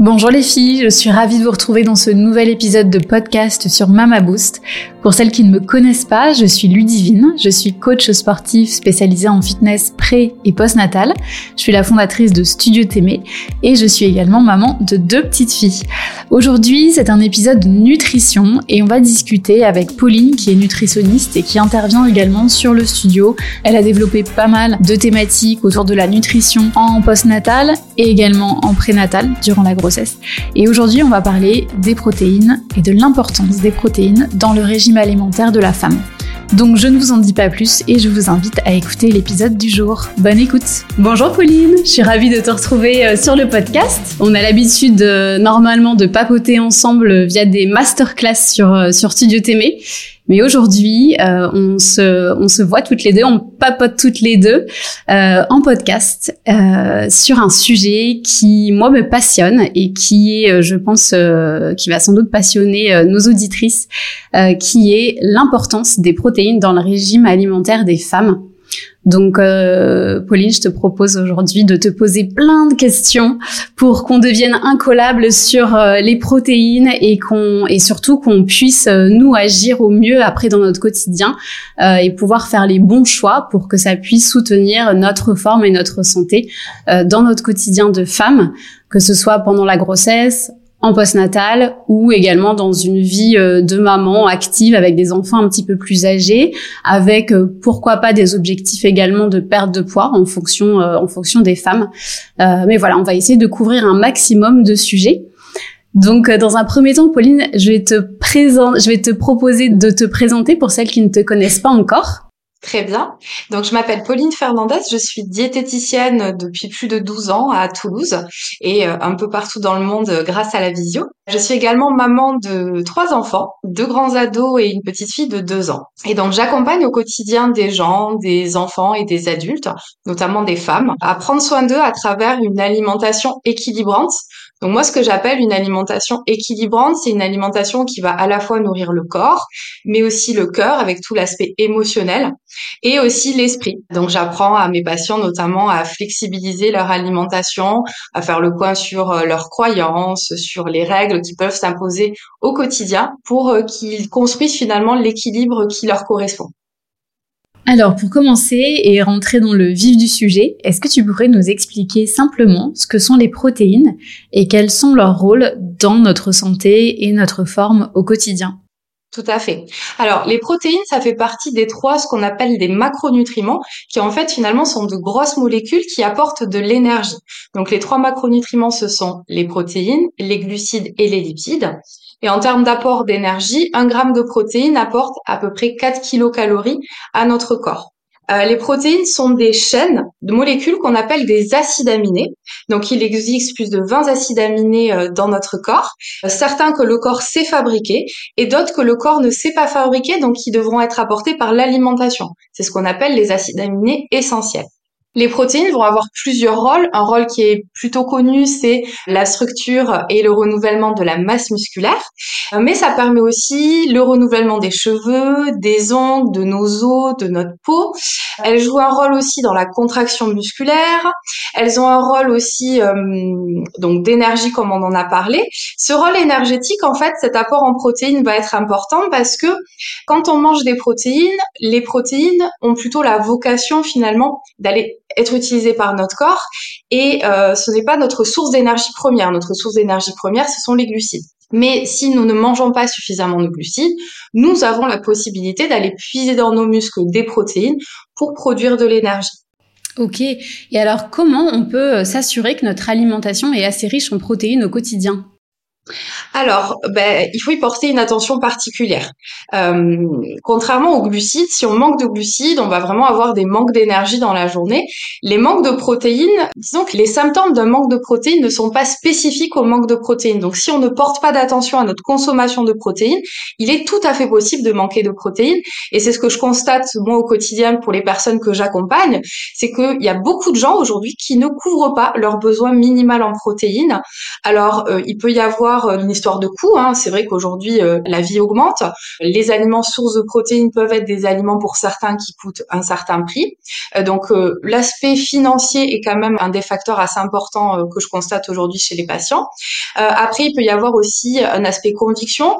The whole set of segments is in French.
Bonjour les filles, je suis ravie de vous retrouver dans ce nouvel épisode de podcast sur Mama Boost. Pour celles qui ne me connaissent pas, je suis Ludivine, je suis coach sportif spécialisée en fitness pré et post-natal. Je suis la fondatrice de Studio Témé et je suis également maman de deux petites filles. Aujourd'hui, c'est un épisode de nutrition et on va discuter avec Pauline qui est nutritionniste et qui intervient également sur le studio. Elle a développé pas mal de thématiques autour de la nutrition en post-natal et également en prénatal durant la grossesse et aujourd'hui, on va parler des protéines et de l'importance des protéines dans le régime alimentaire de la femme. Donc je ne vous en dis pas plus et je vous invite à écouter l'épisode du jour. Bonne écoute. Bonjour Pauline, je suis ravie de te retrouver euh, sur le podcast. On a l'habitude euh, normalement de papoter ensemble via des masterclass sur, euh, sur Studio Témé. Mais aujourd'hui, euh, on, se, voit toutes les deux, on papote toutes les deux euh, en podcast euh, sur un sujet qui, moi, me passionne et qui est, je pense, qui va sans doute passionner nos auditrices, qui est l'importance des protéines dans le régime alimentaire des femmes. Donc, euh, Pauline, je te propose aujourd'hui de te poser plein de questions pour qu'on devienne incollable sur euh, les protéines et qu'on et surtout qu'on puisse euh, nous agir au mieux après dans notre quotidien euh, et pouvoir faire les bons choix pour que ça puisse soutenir notre forme et notre santé dans notre quotidien de femme, que ce soit pendant la grossesse, en postnatal ou également dans une vie euh, de maman active avec des enfants un petit peu plus âgés, avec euh, pourquoi pas des objectifs également de perte de poids en fonction euh, en fonction des femmes. mais voilà, on va essayer de couvrir un maximum de sujets. Donc, dans un premier temps, Pauline, je vais te présenter, je vais te proposer de te présenter pour celles qui ne te connaissent pas encore. Très bien. Donc, je m'appelle Pauline Fernandez. Je suis diététicienne depuis plus de 12 ans à Toulouse et euh, un peu partout dans le monde grâce à la visio. Je suis également maman de trois enfants, deux grands ados et une petite fille de deux ans. Et donc, j'accompagne au quotidien des gens, des enfants et des adultes, notamment des femmes, à prendre soin d'eux à travers une alimentation équilibrante donc moi, ce que j'appelle une alimentation équilibrante, c'est une alimentation qui va à la fois nourrir le corps, mais aussi le cœur avec tout l'aspect émotionnel et aussi l'esprit. Donc j'apprends à mes patients notamment à flexibiliser leur alimentation, à faire le point sur euh, leurs croyances, sur les règles qui peuvent s'imposer au quotidien pour euh, qu'ils construisent finalement l'équilibre qui leur correspond. Alors, pour commencer et rentrer dans le vif du sujet, est-ce que tu pourrais nous expliquer simplement ce que sont les protéines et quels sont leurs rôles dans notre santé et notre forme au quotidien? Tout à fait. Alors, les protéines, ça fait partie des trois, ce qu'on appelle des macronutriments, qui en fait finalement sont de grosses molécules qui apportent de l'énergie. Donc, les trois macronutriments, ce sont les protéines, les glucides et les lipides. Et en termes d'apport d'énergie, un gramme de protéines apporte à peu près 4 kilocalories à notre corps. Euh, les protéines sont des chaînes de molécules qu'on appelle des acides aminés. Donc il existe plus de 20 acides aminés euh, dans notre corps, euh, certains que le corps sait fabriquer et d'autres que le corps ne sait pas fabriquer, donc qui devront être apportés par l'alimentation. C'est ce qu'on appelle les acides aminés essentiels. Les protéines vont avoir plusieurs rôles. Un rôle qui est plutôt connu, c'est la structure et le renouvellement de la masse musculaire. Mais ça permet aussi le renouvellement des cheveux, des ongles, de nos os, de notre peau. Elles jouent un rôle aussi dans la contraction musculaire. Elles ont un rôle aussi euh, donc d'énergie comme on en a parlé. Ce rôle énergétique, en fait, cet apport en protéines va être important parce que quand on mange des protéines, les protéines ont plutôt la vocation finalement d'aller être utilisé par notre corps et euh, ce n'est pas notre source d'énergie première. Notre source d'énergie première, ce sont les glucides. Mais si nous ne mangeons pas suffisamment de glucides, nous avons la possibilité d'aller puiser dans nos muscles des protéines pour produire de l'énergie. Ok. Et alors, comment on peut s'assurer que notre alimentation est assez riche en protéines au quotidien? Alors, ben, il faut y porter une attention particulière. Euh, contrairement aux glucides, si on manque de glucides, on va vraiment avoir des manques d'énergie dans la journée. Les manques de protéines, disons que les symptômes d'un manque de protéines ne sont pas spécifiques au manque de protéines. Donc, si on ne porte pas d'attention à notre consommation de protéines, il est tout à fait possible de manquer de protéines. Et c'est ce que je constate moi au quotidien pour les personnes que j'accompagne, c'est qu'il y a beaucoup de gens aujourd'hui qui ne couvrent pas leur besoin minimal en protéines. Alors, euh, il peut y avoir une histoire de coût. Hein. C'est vrai qu'aujourd'hui, euh, la vie augmente. Les aliments sources de protéines peuvent être des aliments pour certains qui coûtent un certain prix. Euh, donc, euh, l'aspect financier est quand même un des facteurs assez importants que je constate aujourd'hui chez les patients. après, il peut y avoir aussi un aspect conviction.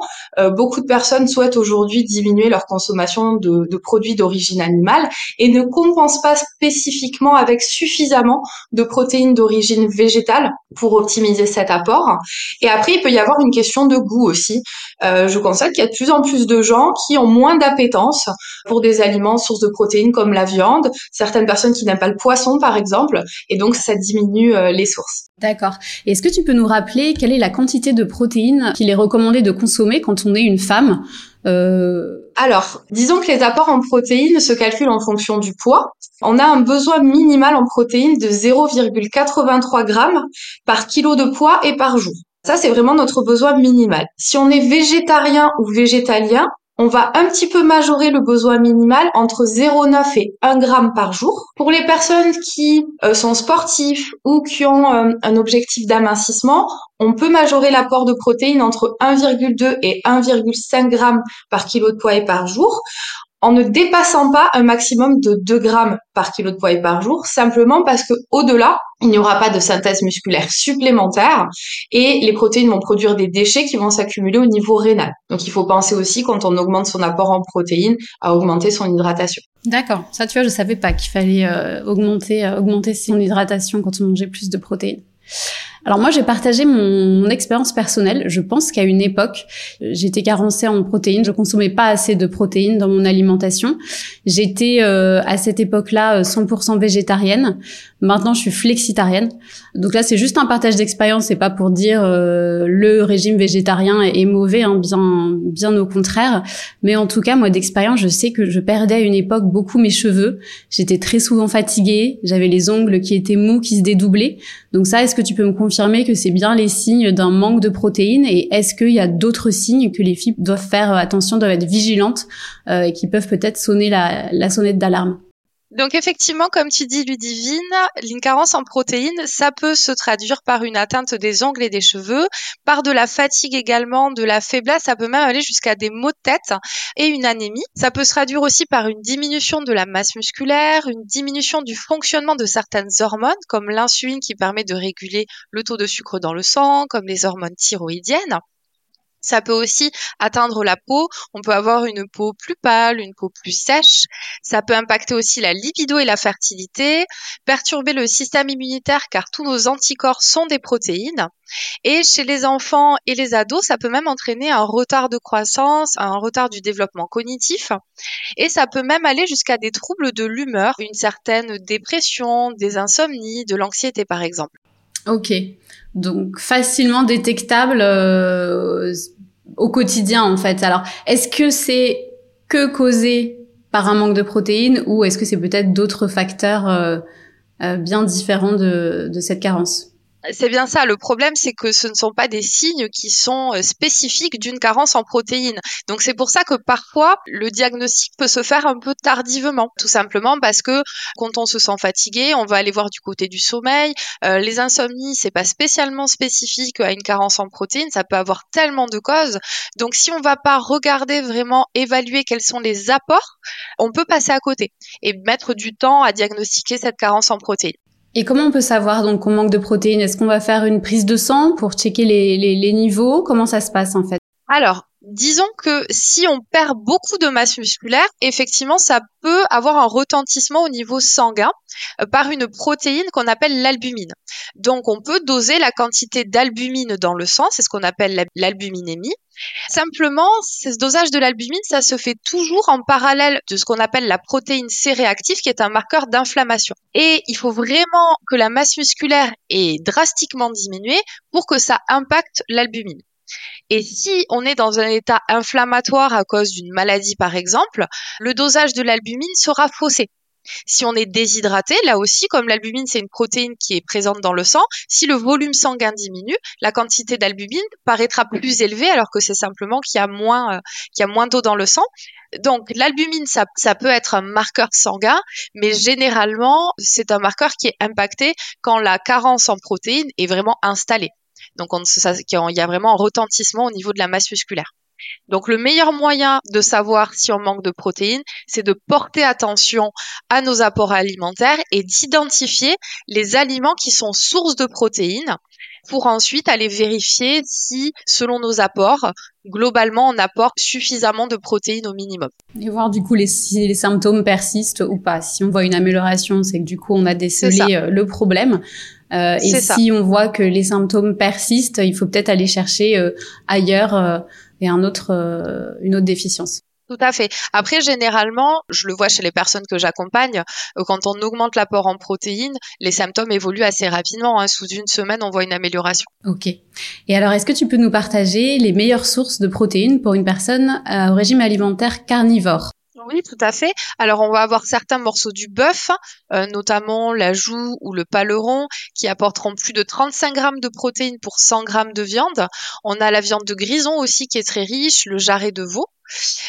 beaucoup de personnes souhaitent aujourd'hui diminuer leur consommation de, de produits d'origine animale et ne compensent pas spécifiquement avec suffisamment de protéines d'origine végétale pour optimiser cet apport. Et après, il peut y avoir une question de goût aussi. Euh, je constate qu'il y a de plus en plus de gens qui ont moins d'appétence pour des aliments sources de protéines comme la viande, certaines personnes qui n'aiment pas le poisson par exemple, et donc ça diminue euh, les sources. D'accord. Est-ce que tu peux nous rappeler quelle est la quantité de protéines qu'il est recommandé de consommer quand on est une femme euh... Alors, disons que les apports en protéines se calculent en fonction du poids. On a un besoin minimal en protéines de 0,83 grammes par kilo de poids et par jour. Ça, c'est vraiment notre besoin minimal. Si on est végétarien ou végétalien, on va un petit peu majorer le besoin minimal entre 0,9 et 1 gramme par jour. Pour les personnes qui euh, sont sportifs ou qui ont euh, un objectif d'amincissement, on peut majorer l'apport de protéines entre 1,2 et 1,5 grammes par kilo de poids et par jour en ne dépassant pas un maximum de 2 grammes par kilo de poids par jour, simplement parce que au-delà, il n'y aura pas de synthèse musculaire supplémentaire et les protéines vont produire des déchets qui vont s'accumuler au niveau rénal. Donc il faut penser aussi quand on augmente son apport en protéines à augmenter son hydratation. D'accord, ça tu vois, je savais pas qu'il fallait euh, augmenter euh, augmenter son hydratation quand on mangeait plus de protéines. Alors moi, j'ai partagé mon, expérience personnelle. Je pense qu'à une époque, j'étais carencée en protéines. Je consommais pas assez de protéines dans mon alimentation. J'étais euh, à cette époque-là 100% euh, végétarienne. Maintenant, je suis flexitarienne. Donc là, c'est juste un partage d'expérience. C'est pas pour dire euh, le régime végétarien est, mauvais, hein, bien, bien au contraire. Mais en tout cas, moi, d'expérience, je sais que je perdais à une époque beaucoup mes cheveux. J'étais très souvent fatiguée. J'avais les ongles qui étaient mous, qui se dédoublaient. Donc ça, est-ce que tu peux me confirmer que c'est bien les signes d'un manque de protéines et est-ce qu'il y a d'autres signes que les filles doivent faire attention, doivent être vigilantes euh, et qui peuvent peut-être sonner la, la sonnette d'alarme? Donc effectivement, comme tu dis, Ludivine, une carence en protéines, ça peut se traduire par une atteinte des ongles et des cheveux, par de la fatigue également, de la faiblesse, ça peut même aller jusqu'à des maux de tête et une anémie. Ça peut se traduire aussi par une diminution de la masse musculaire, une diminution du fonctionnement de certaines hormones, comme l'insuline qui permet de réguler le taux de sucre dans le sang, comme les hormones thyroïdiennes. Ça peut aussi atteindre la peau. On peut avoir une peau plus pâle, une peau plus sèche. Ça peut impacter aussi la libido et la fertilité, perturber le système immunitaire car tous nos anticorps sont des protéines. Et chez les enfants et les ados, ça peut même entraîner un retard de croissance, un retard du développement cognitif. Et ça peut même aller jusqu'à des troubles de l'humeur, une certaine dépression, des insomnies, de l'anxiété par exemple. Ok, donc facilement détectable euh, au quotidien en fait. Alors, est-ce que c'est que causé par un manque de protéines ou est-ce que c'est peut-être d'autres facteurs euh, euh, bien différents de cette carence? C'est bien ça. Le problème, c'est que ce ne sont pas des signes qui sont euh, spécifiques d'une carence en protéines. Donc c'est pour ça que parfois le diagnostic peut se faire un peu tardivement, tout simplement parce que quand on se sent fatigué, on va aller voir du côté du sommeil. Euh, les insomnies, c'est pas spécialement spécifique à une carence en protéines. Ça peut avoir tellement de causes. Donc si on va pas regarder vraiment, évaluer quels sont les apports, on peut passer à côté et mettre du temps à diagnostiquer cette carence en protéines. Et comment on peut savoir donc qu'on manque de protéines? Est-ce qu'on va faire une prise de sang pour checker les, les, les niveaux? Comment ça se passe en fait? Alors, disons que si on perd beaucoup de masse musculaire, effectivement, ça peut avoir un retentissement au niveau sanguin euh, par une protéine qu'on appelle l'albumine. Donc, on peut doser la quantité d'albumine dans le sang, c'est ce qu'on appelle l'albuminémie. Simplement, ce dosage de l'albumine, ça se fait toujours en parallèle de ce qu'on appelle la protéine C réactive, qui est un marqueur d'inflammation. Et il faut vraiment que la masse musculaire ait drastiquement diminué pour que ça impacte l'albumine. Et si on est dans un état inflammatoire à cause d'une maladie par exemple, le dosage de l'albumine sera faussé. Si on est déshydraté, là aussi, comme l'albumine, c'est une protéine qui est présente dans le sang, si le volume sanguin diminue, la quantité d'albumine paraîtra plus élevée alors que c'est simplement qu'il y a moins, euh, d'eau dans le sang. Donc, l'albumine, ça peut être un marqueur sanguin, mais généralement, c'est un marqueur qui est impacté quand la carence en protéines est vraiment installée. Donc on, il y a vraiment un retentissement au niveau de la masse musculaire. Donc le meilleur moyen de savoir si on manque de protéines, c'est de porter attention à nos apports alimentaires et d'identifier les aliments qui sont sources de protéines pour ensuite aller vérifier si, selon nos apports, globalement, on apporte suffisamment de protéines au minimum. Et voir du coup les, si les symptômes persistent ou pas. Si on voit une amélioration, c'est que du coup, on a décelé euh, le problème. Euh, et si on voit que les symptômes persistent, il faut peut-être aller chercher euh, ailleurs euh, et un autre, euh, une autre déficience. Tout à fait. Après, généralement, je le vois chez les personnes que j'accompagne, quand on augmente l'apport en protéines, les symptômes évoluent assez rapidement. Hein. Sous une semaine, on voit une amélioration. Ok. Et alors, est-ce que tu peux nous partager les meilleures sources de protéines pour une personne au régime alimentaire carnivore? Oui, tout à fait. Alors, on va avoir certains morceaux du bœuf, euh, notamment la joue ou le paleron, qui apporteront plus de 35 grammes de protéines pour 100 grammes de viande. On a la viande de grison aussi qui est très riche, le jarret de veau.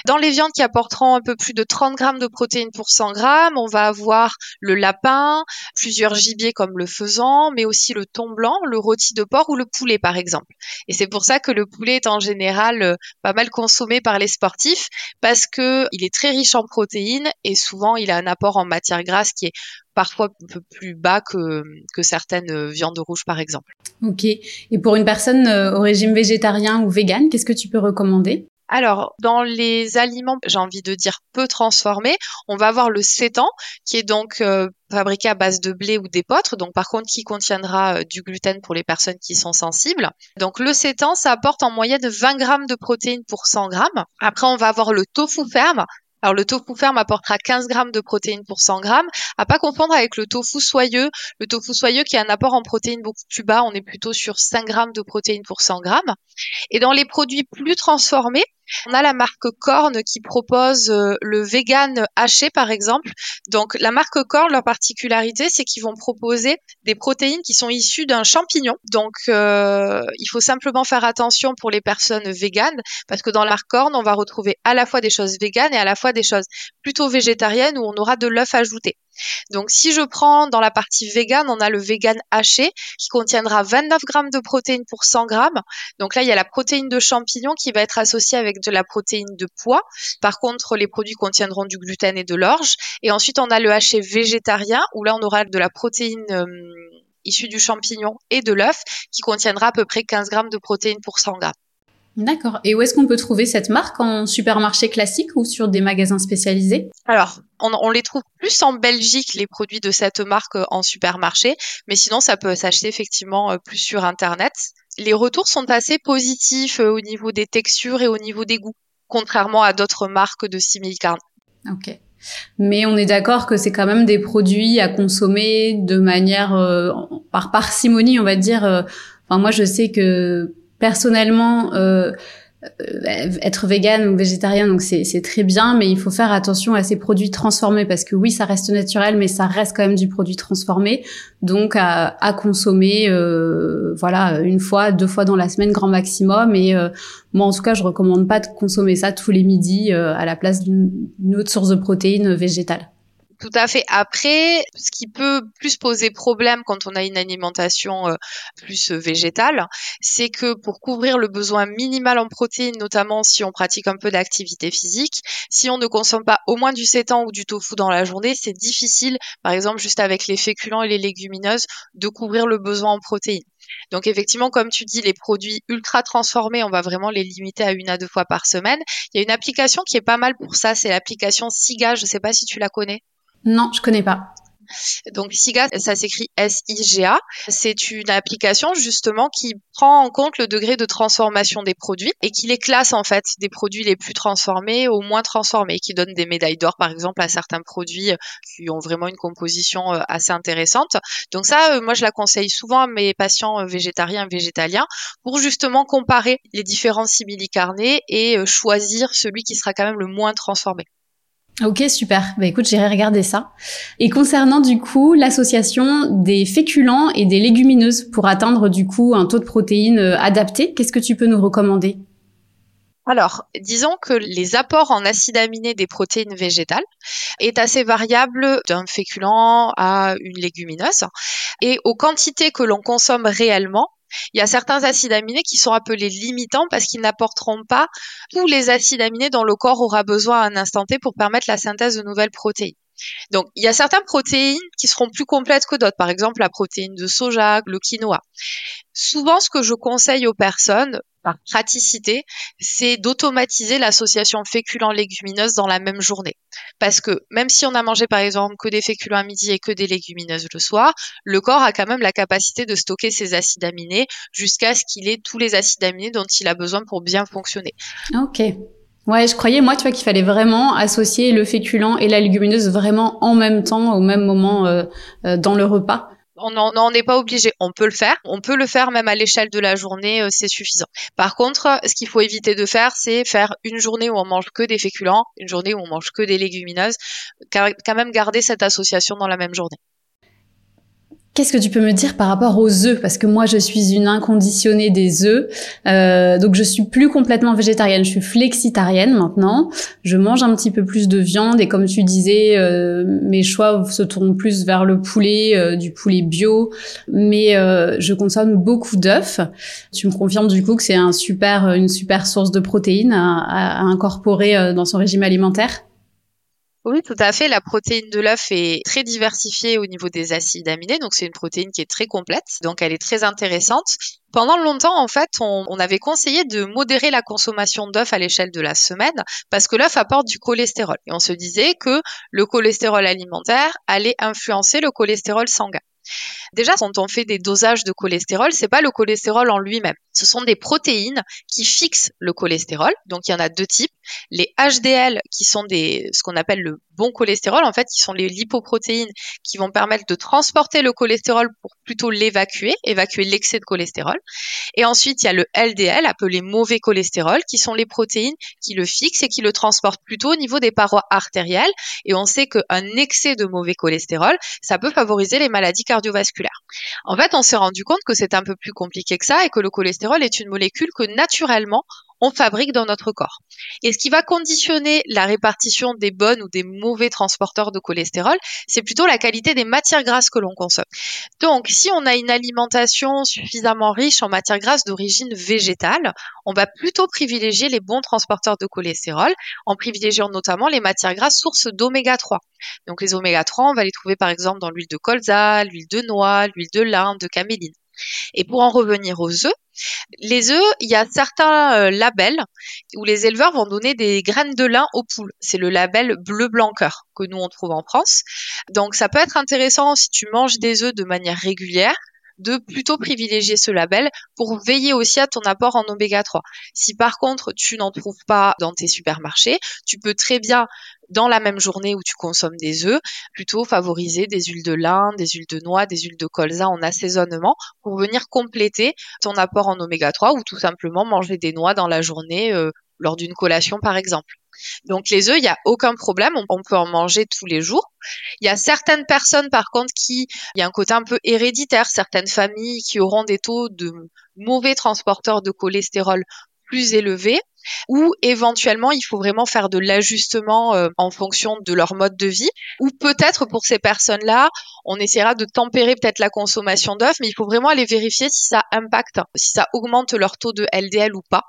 Dans les viandes qui apporteront un peu plus de 30 grammes de protéines pour 100 grammes, on va avoir le lapin, plusieurs gibiers comme le faisan, mais aussi le thon blanc, le rôti de porc ou le poulet par exemple. Et c'est pour ça que le poulet est en général euh, pas mal consommé par les sportifs parce que il est très riche en protéines et souvent il a un apport en matière grasse qui est parfois un peu plus bas que, que certaines viandes rouges par exemple. Ok. Et pour une personne euh, au régime végétarien ou vegan, qu'est-ce que tu peux recommander? Alors, dans les aliments, j'ai envie de dire peu transformés, on va avoir le sétan, qui est donc euh, fabriqué à base de blé ou d'épeautre, donc par contre qui contiendra euh, du gluten pour les personnes qui sont sensibles. Donc le sétan, ça apporte en moyenne 20 grammes de protéines pour 100 grammes. Après, on va avoir le tofu ferme, alors le tofu ferme apportera 15 grammes de protéines pour 100 grammes, à pas confondre avec le tofu soyeux. Le tofu soyeux qui a un apport en protéines beaucoup plus bas, on est plutôt sur 5 grammes de protéines pour 100 grammes. Et dans les produits plus transformés, on a la marque Korn qui propose euh, le vegan haché par exemple. Donc la marque Korn, leur particularité, c'est qu'ils vont proposer des protéines qui sont issues d'un champignon. Donc euh, il faut simplement faire attention pour les personnes véganes parce que dans la marque Korn, on va retrouver à la fois des choses véganes et à la fois des choses plutôt végétariennes où on aura de l'œuf ajouté. Donc si je prends dans la partie vegan, on a le vegan haché qui contiendra 29 grammes de protéines pour 100 grammes. Donc là, il y a la protéine de champignon qui va être associée avec de la protéine de pois. Par contre, les produits contiendront du gluten et de l'orge. Et ensuite, on a le haché végétarien où là, on aura de la protéine euh, issue du champignon et de l'œuf qui contiendra à peu près 15 grammes de protéines pour 100 grammes. D'accord. Et où est-ce qu'on peut trouver cette marque? En supermarché classique ou sur des magasins spécialisés? Alors, on, les trouve plus en Belgique, les produits de cette marque euh, en supermarché, mais sinon, ça peut s'acheter effectivement euh, plus sur Internet. Les retours sont assez positifs euh, au niveau des textures et au niveau des goûts, contrairement à d'autres marques de simili-carne. Ok. Mais on est d'accord que c'est quand même des produits à consommer de manière par parcimonie, on va dire. Enfin, moi, je sais que personnellement, euh, euh, être vegan ou végétarien, donc c'est très bien, mais il faut faire attention à ces produits transformés parce que oui, ça reste naturel, mais ça reste quand même du produit transformé, donc à, consommer, euh, voilà, une fois, deux fois dans la semaine, grand maximum. Et moi, en tout cas, je recommande pas de consommer ça tous les midis à la place d'une autre source de protéines végétales. Tout à fait. Après, ce qui peut plus poser problème quand on a une alimentation euh, plus euh, végétale, c'est que pour couvrir le besoin minimal en protéines, notamment si on pratique un peu d'activité physique, si on ne consomme pas au moins du sétan ou du tofu dans la journée, c'est difficile, par exemple juste avec les féculents et les légumineuses, de couvrir le besoin en protéines. Donc effectivement, comme tu dis, les produits ultra transformés, on va vraiment les limiter à une à deux fois par semaine. Il y a une application qui est pas mal pour ça, c'est l'application Siga. Je ne sais pas si tu la connais. Non, je connais pas. Donc SIGA, ça s'écrit S-I-G-A. C'est une application justement qui prend en compte le degré de transformation des produits et qui les classe en fait des produits les plus transformés aux moins transformés, qui donne des médailles d'or par exemple à certains produits qui ont vraiment une composition euh, assez intéressante. Donc ça, euh, moi je la conseille souvent à mes patients euh, végétariens végétaliens pour justement comparer les différents simili-carnés et choisir celui qui sera quand même le moins transformé. Ok, super. Bah écoute, j'irai regarder ça. Et concernant du coup l'association des féculents et des légumineuses pour atteindre du coup un taux de protéines euh, adapté, qu'est-ce que tu peux nous recommander? Alors, disons que les apports en acides aminés des protéines végétales est assez variable d'un féculent à une légumineuse. Et aux quantités que l'on consomme réellement, Il y a certains acides aminés qui sont appelés limitants parce qu'ils n'apporteront pas tous les acides aminés dont le corps aura besoin à un instant T pour permettre la synthèse de nouvelles protéines. Donc, il y a certaines protéines qui seront plus complètes que d'autres. Par exemple, la protéine de soja, le quinoa. Souvent, ce que je conseille aux personnes, par praticité, c'est d'automatiser l'association féculents-légumineuses dans la même journée. Parce que même si on a mangé par exemple que des féculents à midi et que des légumineuses le soir, le corps a quand même la capacité de stocker ses acides aminés jusqu'à ce qu'il ait tous les acides aminés dont il a besoin pour bien fonctionner. Ok. Ouais, je croyais moi, tu vois, qu'il fallait vraiment associer le féculent et la légumineuse vraiment en même temps, au même moment euh, euh, dans le repas on n'en est pas obligé. On peut le faire. On peut le faire même à l'échelle de la journée, euh, c'est suffisant. Par contre, ce qu'il faut éviter de faire, c'est faire une journée où on mange que des féculents, une journée où on mange que des légumineuses. Quand même garder cette association dans la même journée. Qu'est-ce que tu peux me dire par rapport aux œufs? Parce que moi, je suis une inconditionnée des œufs, euh, donc je suis plus complètement végétarienne. Je suis flexitarienne maintenant. Je mange un petit peu plus de viande et comme tu disais, euh, mes choix se tournent plus vers le poulet, euh, du poulet bio, mais je consomme beaucoup d'œufs. Tu me confirmes du coup que c'est un super, une super source de protéines à incorporer dans son régime alimentaire? Oui, tout à fait. La protéine de l'œuf est très diversifiée au niveau des acides aminés, donc c'est une protéine qui est très complète, donc elle est très intéressante. Pendant longtemps, en fait, on, avait conseillé de modérer la consommation d'œufs à l'échelle de la semaine parce que l'œuf apporte du cholestérol. Et on se disait que le cholestérol alimentaire allait influencer le cholestérol sanguin. Déjà, quand on fait des dosages de cholestérol, c'est pas le cholestérol en lui-même. Ce sont des protéines qui fixent le cholestérol. Donc, il y en a deux types. Les HDL, qui sont ce qu'on appelle le bon cholestérol, en fait, qui sont les lipoprotéines qui vont permettre de transporter le cholestérol pour plutôt l'évacuer, évacuer l'excès de cholestérol. Et ensuite, il y a le LDL, appelé mauvais cholestérol, qui sont les protéines qui le fixent et qui le transportent plutôt au niveau des parois artérielles. Et on sait qu'un excès de mauvais cholestérol, ça peut favoriser les maladies cardiovasculaires. En fait, on s'est rendu compte que c'est un peu plus compliqué que ça et que le cholestérol est une molécule que naturellement on fabrique dans notre corps. Et ce qui va conditionner la répartition des bonnes ou des mauvais transporteurs de cholestérol, c'est plutôt la qualité des matières grasses que l'on consomme. Donc, si on a une alimentation suffisamment riche en matières grasses d'origine végétale, on va plutôt privilégier les bons transporteurs de cholestérol, en privilégiant notamment les matières grasses sources d'oméga 3. Donc, les oméga 3, on va les trouver par exemple dans l'huile de colza, l'huile de noix, l'huile de lin, de caméline. Et pour en revenir aux œufs, les œufs, il y a certains euh, labels où les éleveurs vont donner des graines de lin aux poules. C'est le label bleu blanc cœur que nous on trouve en France. Donc ça peut être intéressant si tu manges des œufs de manière régulière de plutôt privilégier ce label pour veiller aussi à ton apport en oméga 3. Si par contre tu n'en trouves pas dans tes supermarchés, tu peux très bien dans la même journée où tu consommes des œufs, plutôt favoriser des huiles de lin, des huiles de noix, des huiles de colza en assaisonnement pour venir compléter ton apport en oméga 3 ou tout simplement manger des noix dans la journée euh, lors d'une collation par exemple. Donc les œufs, il n'y a aucun problème, on, peut en manger tous les jours. Il y a certaines personnes par contre qui, il y a un côté un peu héréditaire, certaines familles qui auront des taux de mauvais transporteurs de cholestérol plus élevés ou éventuellement il faut vraiment faire de l'ajustement euh, en fonction de leur mode de vie ou peut-être pour ces personnes-là on essaiera de tempérer peut-être la consommation d'œufs mais il faut vraiment aller vérifier si ça impacte si ça augmente leur taux de LDL ou pas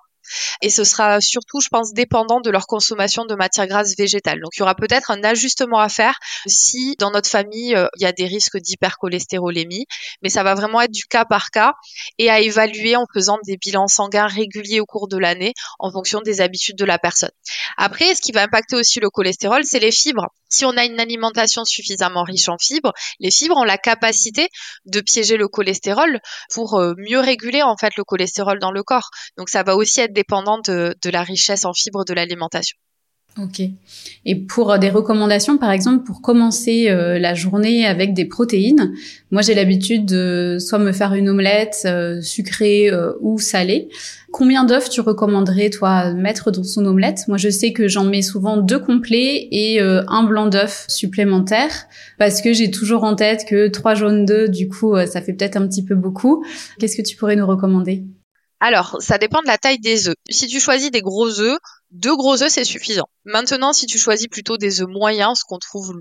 et ce sera surtout, je pense, dépendant de leur consommation de matières grasses végétales. Donc il y aura peut-être un ajustement à faire si dans notre famille euh, il y a des risques d'hypercholestérolémie, mais ça va vraiment être du cas par cas et à évaluer en faisant des bilans sanguins réguliers au cours de l'année en fonction des habitudes de la personne. Après, ce qui va impacter aussi le cholestérol, c'est les fibres. Si on a une alimentation suffisamment riche en fibres, les fibres ont la capacité de piéger le cholestérol pour euh, mieux réguler en fait le cholestérol dans le corps. Donc ça va aussi être dépendant de, la richesse en fibres de l'alimentation. Ok. Et pour euh, des recommandations, par exemple, pour commencer euh, la journée avec des protéines, moi j'ai l'habitude de soit me faire une omelette sucrée ou salée. Combien d'œufs tu recommanderais, toi, mettre dans son omelette? Moi, je sais que j'en mets souvent deux complets et euh, un blanc d'œuf supplémentaire parce que j'ai toujours en tête que trois jaunes d'œufs, du coup, euh, ça fait peut-être un petit peu beaucoup. Qu'est-ce que tu pourrais nous recommander? Alors, ça dépend de la taille des œufs. Si tu choisis des gros œufs, Deux gros œufs, c'est suffisant. Maintenant, si tu choisis plutôt des œufs moyens, ce qu'on trouve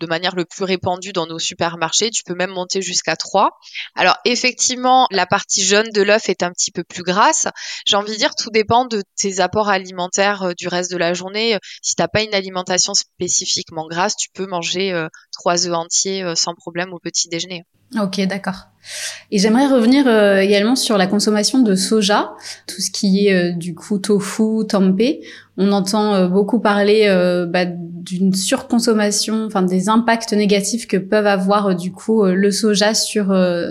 de manière le plus répandue dans nos supermarchés, tu peux même monter jusqu'à trois. Alors effectivement, la partie jaune de l'œuf est un petit peu plus grasse. J'ai envie de dire, tout dépend de tes apports alimentaires euh, du reste de la journée. Si t'as pas une alimentation spécifiquement grasse, tu peux manger euh, trois œufs entiers euh, sans problème au petit déjeuner. Ok, d'accord. Et j'aimerais revenir euh, également sur la consommation de soja, tout ce qui est euh, du coup tofu, tempeh. On entend euh, beaucoup parler bah, d'une surconsommation, enfin des impacts négatifs que peuvent avoir du coup le soja sur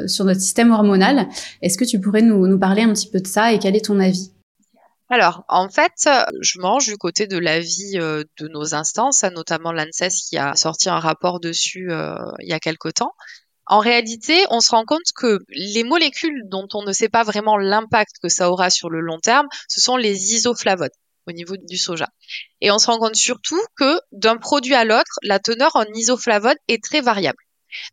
sur notre système hormonal. Est-ce que tu pourrais nous, nous parler un petit peu de ça et quel est ton avis? Alors, en fait, je mange du côté de l'avis de nos instances, notamment l'ANSES qui a sorti un rapport dessus il y a quelque temps. En réalité, on se rend compte que les molécules dont on ne sait pas vraiment l'impact que ça aura sur le long terme, ce sont les isoflavones au niveau du soja. Et on se rend compte surtout que d'un produit à l'autre, la teneur en isoflavones est très variable.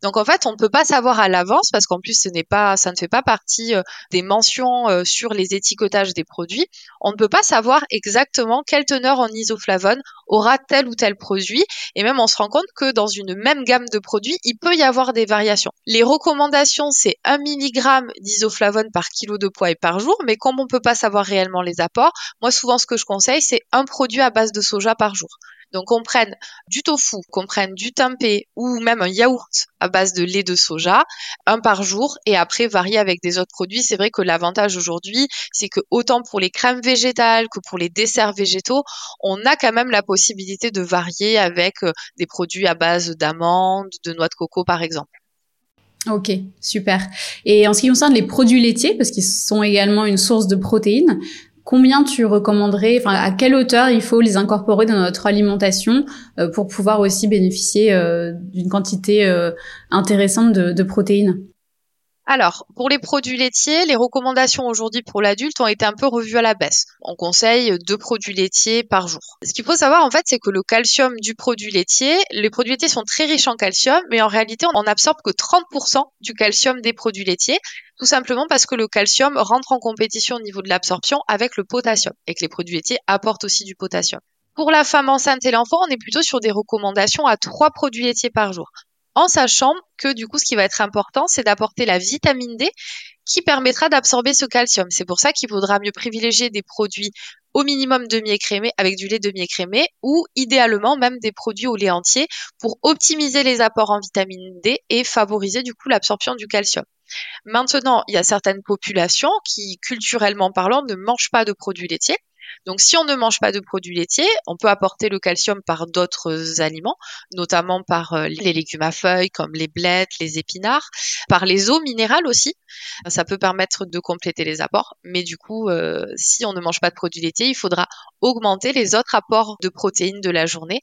Donc en fait, on ne peut pas savoir à l'avance parce qu'en plus ce n'est pas, ça ne fait pas partie euh, des mentions euh, sur les étiquetages des produits. On ne peut pas savoir exactement quelle teneur en isoflavone aura tel ou tel produit. Et même on se rend compte que dans une même gamme de produits, il peut y avoir des variations. Les recommandations, c'est 1 mg d'isoflavone par kilo de poids et par jour, mais comme on ne peut pas savoir réellement les apports, moi souvent ce que je conseille, c'est un produit à base de soja par jour. Donc qu'on prenne du tofu, qu'on prenne du tempeh ou même un yaourt à base de lait de soja, un par jour et après varier avec des autres produits. C'est vrai que l'avantage aujourd'hui, c'est que autant pour les crèmes végétales que pour les desserts végétaux, on a quand même la possibilité de varier avec euh, des produits à base d'amandes, de noix de coco par exemple. Ok, super. Et en ce qui concerne les produits laitiers, parce qu'ils sont également une source de protéines, combien tu recommanderais, enfin à quelle hauteur il faut les incorporer dans notre alimentation euh, pour pouvoir aussi bénéficier euh, d'une quantité euh, intéressante de protéines? Alors, pour les produits laitiers, les recommandations aujourd'hui pour l'adulte ont été un peu revues à la baisse. On conseille deux produits laitiers par jour. Ce qu'il faut savoir en fait, c'est que le calcium du produit laitier, les produits laitiers sont très riches en calcium, mais en réalité, on n'absorbe que 30% du calcium des produits laitiers, tout simplement parce que le calcium rentre en compétition au niveau de l'absorption avec le potassium, et que les produits laitiers apportent aussi du potassium. Pour la femme enceinte et l'enfant, on est plutôt sur des recommandations à trois produits laitiers par jour en sachant que du coup ce qui va être important c'est d'apporter la vitamine D qui permettra d'absorber ce calcium. C'est pour ça qu'il vaudra mieux privilégier des produits au minimum demi-écrémés avec du lait demi-écrémé ou idéalement même des produits au lait entier pour optimiser les apports en vitamine D et favoriser du coup l'absorption du calcium. Maintenant, il y a certaines populations qui, culturellement parlant, ne mangent pas de produits laitiers. Donc si on ne mange pas de produits laitiers, on peut apporter le calcium par d'autres aliments, notamment par euh, les légumes à feuilles comme les blettes, les épinards, par les eaux minérales aussi. Ça peut permettre de compléter les apports, mais du coup, euh, si on ne mange pas de produits laitiers, il faudra augmenter les autres apports de protéines de la journée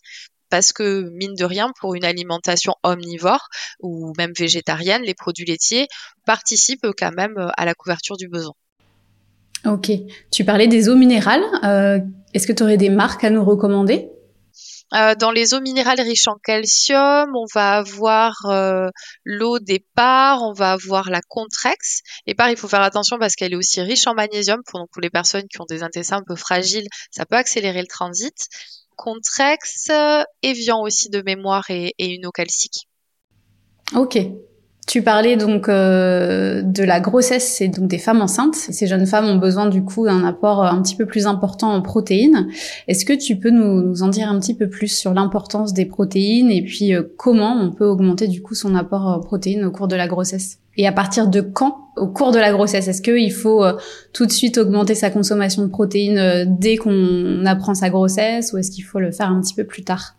parce que mine de rien, pour une alimentation omnivore ou même végétarienne, les produits laitiers participent quand même euh, à la couverture du besoin. Ok. Tu parlais des eaux minérales. Euh, est-ce que tu aurais des marques à nous recommander? Euh, dans les eaux minérales riches en calcium, on va avoir euh, l'eau départ, on va avoir la Contrex. Départ, il faut faire attention parce qu'elle est aussi riche en magnésium. Pour, pour les personnes qui ont des intestins un peu fragiles, ça peut accélérer le transit. Contrex, Evian aussi de mémoire et, et une eau calcique. Ok, tu parlais donc euh, de la grossesse et donc des femmes enceintes. Ces jeunes femmes ont besoin du coup d'un apport un petit peu plus important en protéines. Est-ce que tu peux nous, en dire un petit peu plus sur l'importance des protéines et puis euh, comment on peut augmenter du coup son apport en protéines au cours de la grossesse? Et à partir de quand au cours de la grossesse? Est-ce qu'il faut euh, tout de suite augmenter sa consommation de protéines dès qu'on apprend sa grossesse ou est-ce qu'il faut le faire un petit peu plus tard?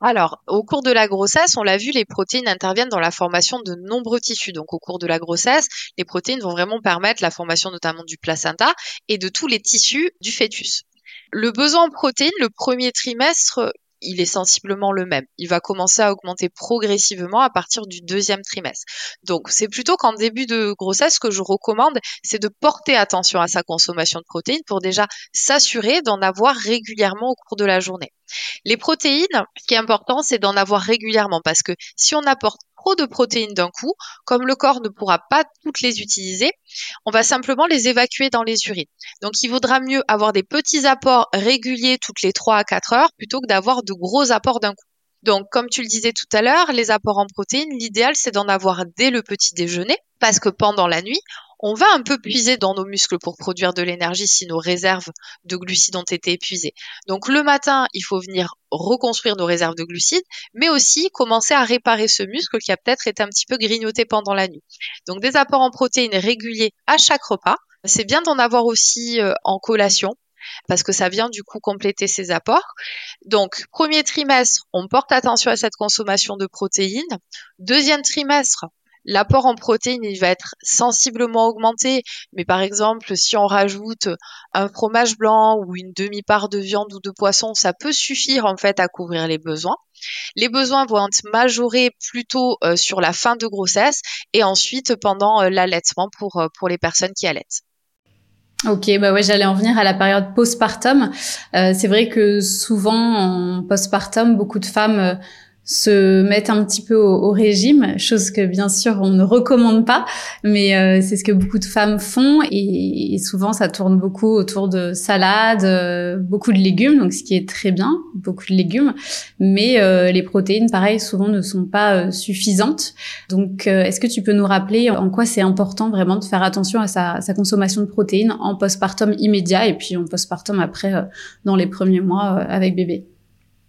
Alors, au cours de la grossesse, on l'a vu, les protéines interviennent dans la formation de nombreux tissus. Donc, au cours de la grossesse, les protéines vont vraiment permettre la formation notamment du placenta et de tous les tissus du fœtus. Le besoin en protéines, le premier trimestre, il est sensiblement le même. Il va commencer à augmenter progressivement à partir du deuxième trimestre. Donc c'est plutôt qu'en début de grossesse, que je recommande, c'est de porter attention à sa consommation de protéines pour déjà s'assurer d'en avoir régulièrement au cours de la journée. Les protéines, ce qui est important, c'est d'en avoir régulièrement parce que si on apporte de protéines d'un coup, comme le corps ne pourra pas toutes les utiliser, on va simplement les évacuer dans les urines. Donc il vaudra mieux avoir des petits apports réguliers toutes les 3 à 4 heures plutôt que d'avoir de gros apports d'un coup. Donc, comme tu le disais tout à l'heure, les apports en protéines, l'idéal, c'est d'en avoir dès le petit déjeuner, parce que pendant la nuit, on va un peu puiser dans nos muscles pour produire de l'énergie si nos réserves de glucides ont été épuisées. Donc le matin, il faut venir reconstruire nos réserves de glucides, mais aussi commencer à réparer ce muscle qui a peut-être été un petit peu grignoté pendant la nuit. Donc des apports en protéines réguliers à chaque repas. C'est bien d'en avoir aussi euh, en collation parce que ça vient du coup compléter ces apports. Donc, premier trimestre, on porte attention à cette consommation de protéines. Deuxième trimestre, l'apport en protéines il va être sensiblement augmenté, mais par exemple si on rajoute un fromage blanc ou une demi-part de viande ou de poisson, ça peut suffire en fait à couvrir les besoins. Les besoins vont être majorés plutôt euh, sur la fin de grossesse et ensuite pendant euh, l'allaitement pour, euh, pour les personnes qui allaitent. Ok, bah ouais, j'allais en venir à la période postpartum. C'est vrai que souvent en postpartum, beaucoup de femmes se mettre un petit peu au, régime, chose que bien sûr on ne recommande pas, mais euh, c'est ce que beaucoup de femmes font et, souvent ça tourne beaucoup autour de salades, euh, beaucoup de légumes, donc ce qui est très bien, beaucoup de légumes, mais euh, les protéines, pareil, souvent ne sont pas suffisantes. Donc est-ce que tu peux nous rappeler en quoi c'est important vraiment de faire attention à sa, sa consommation de protéines en postpartum immédiat et puis en postpartum après dans les premiers mois avec bébé?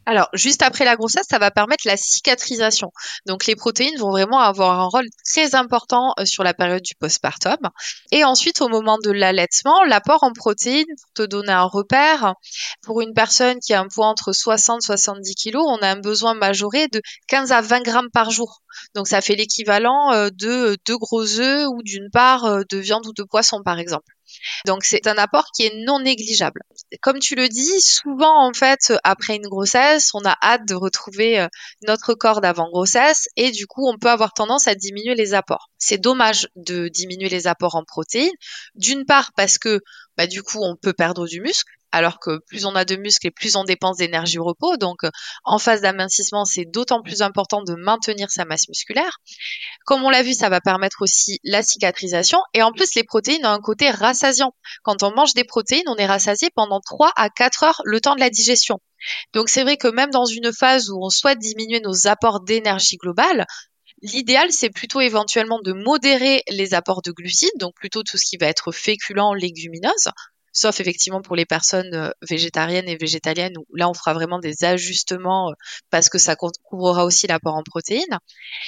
Alors, juste après la grossesse, ça va permettre la cicatrisation. Donc, les protéines vont vraiment avoir un rôle très important euh, sur la période du postpartum. Et ensuite, au moment de l'allaitement, l'apport en protéines, pour te donner un repère, pour une personne qui a un poids entre 60 et 70 kg, on a un besoin majoré de 15 à 20 grammes par jour. Donc, ça fait l'équivalent euh, de deux gros œufs ou d'une part euh, de viande ou de poisson, par exemple. Donc c'est un apport qui est non négligeable. Comme tu le dis, souvent en fait après une grossesse, on a hâte de retrouver euh, notre corps d'avant grossesse et du coup on peut avoir tendance à diminuer les apports. C'est dommage de diminuer les apports en protéines, d'une part parce que bah, du coup on peut perdre du muscle alors que plus on a de muscles et plus on dépense d'énergie au repos. Donc, en phase d'amincissement, c'est d'autant plus important de maintenir sa masse musculaire. Comme on l'a vu, ça va permettre aussi la cicatrisation. Et en plus, les protéines ont un côté rassasiant. Quand on mange des protéines, on est rassasié pendant 3 à 4 heures le temps de la digestion. Donc, c'est vrai que même dans une phase où on souhaite diminuer nos apports d'énergie globale, L'idéal, c'est plutôt éventuellement de modérer les apports de glucides, donc plutôt tout ce qui va être féculent, légumineuse, sauf effectivement pour les personnes euh, végétariennes et végétaliennes où là on fera vraiment des ajustements euh, parce que ça couvrira aussi l'apport en protéines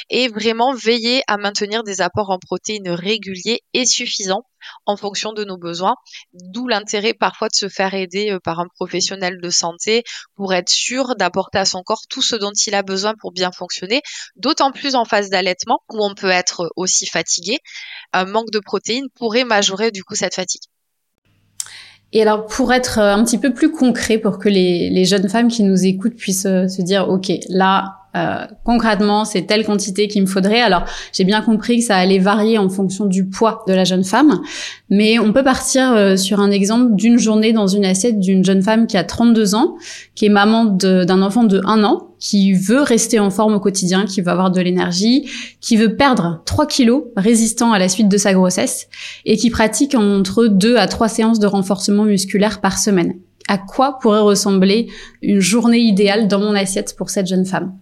et vraiment veiller à maintenir des apports en protéines réguliers et suffisants en fonction de nos besoins, d'où l'intérêt parfois de se faire aider euh, par un professionnel de santé pour être sûr d'apporter à son corps tout ce dont il a besoin pour bien fonctionner, d'autant plus en phase d'allaitement où on peut être aussi fatigué. Un manque de protéines pourrait majorer du coup cette fatigue. Et alors, pour être euh, un petit peu plus concret, pour que les, jeunes femmes qui nous écoutent puissent euh, se dire, OK, là, euh, concrètement, c'est telle quantité qu'il me faudrait. Alors, j'ai bien compris que ça allait varier en fonction du poids de la jeune femme, mais on peut partir euh, sur un exemple d'une journée dans une assiette d'une jeune femme qui a 32 ans, qui est maman d'un enfant de 1 an, qui veut rester en forme au quotidien, qui veut avoir de l'énergie, qui veut perdre 3 kilos résistant à la suite de sa grossesse et qui pratique entre 2 à 3 séances de renforcement musculaire par semaine. À quoi pourrait ressembler une journée idéale dans mon assiette pour cette jeune femme?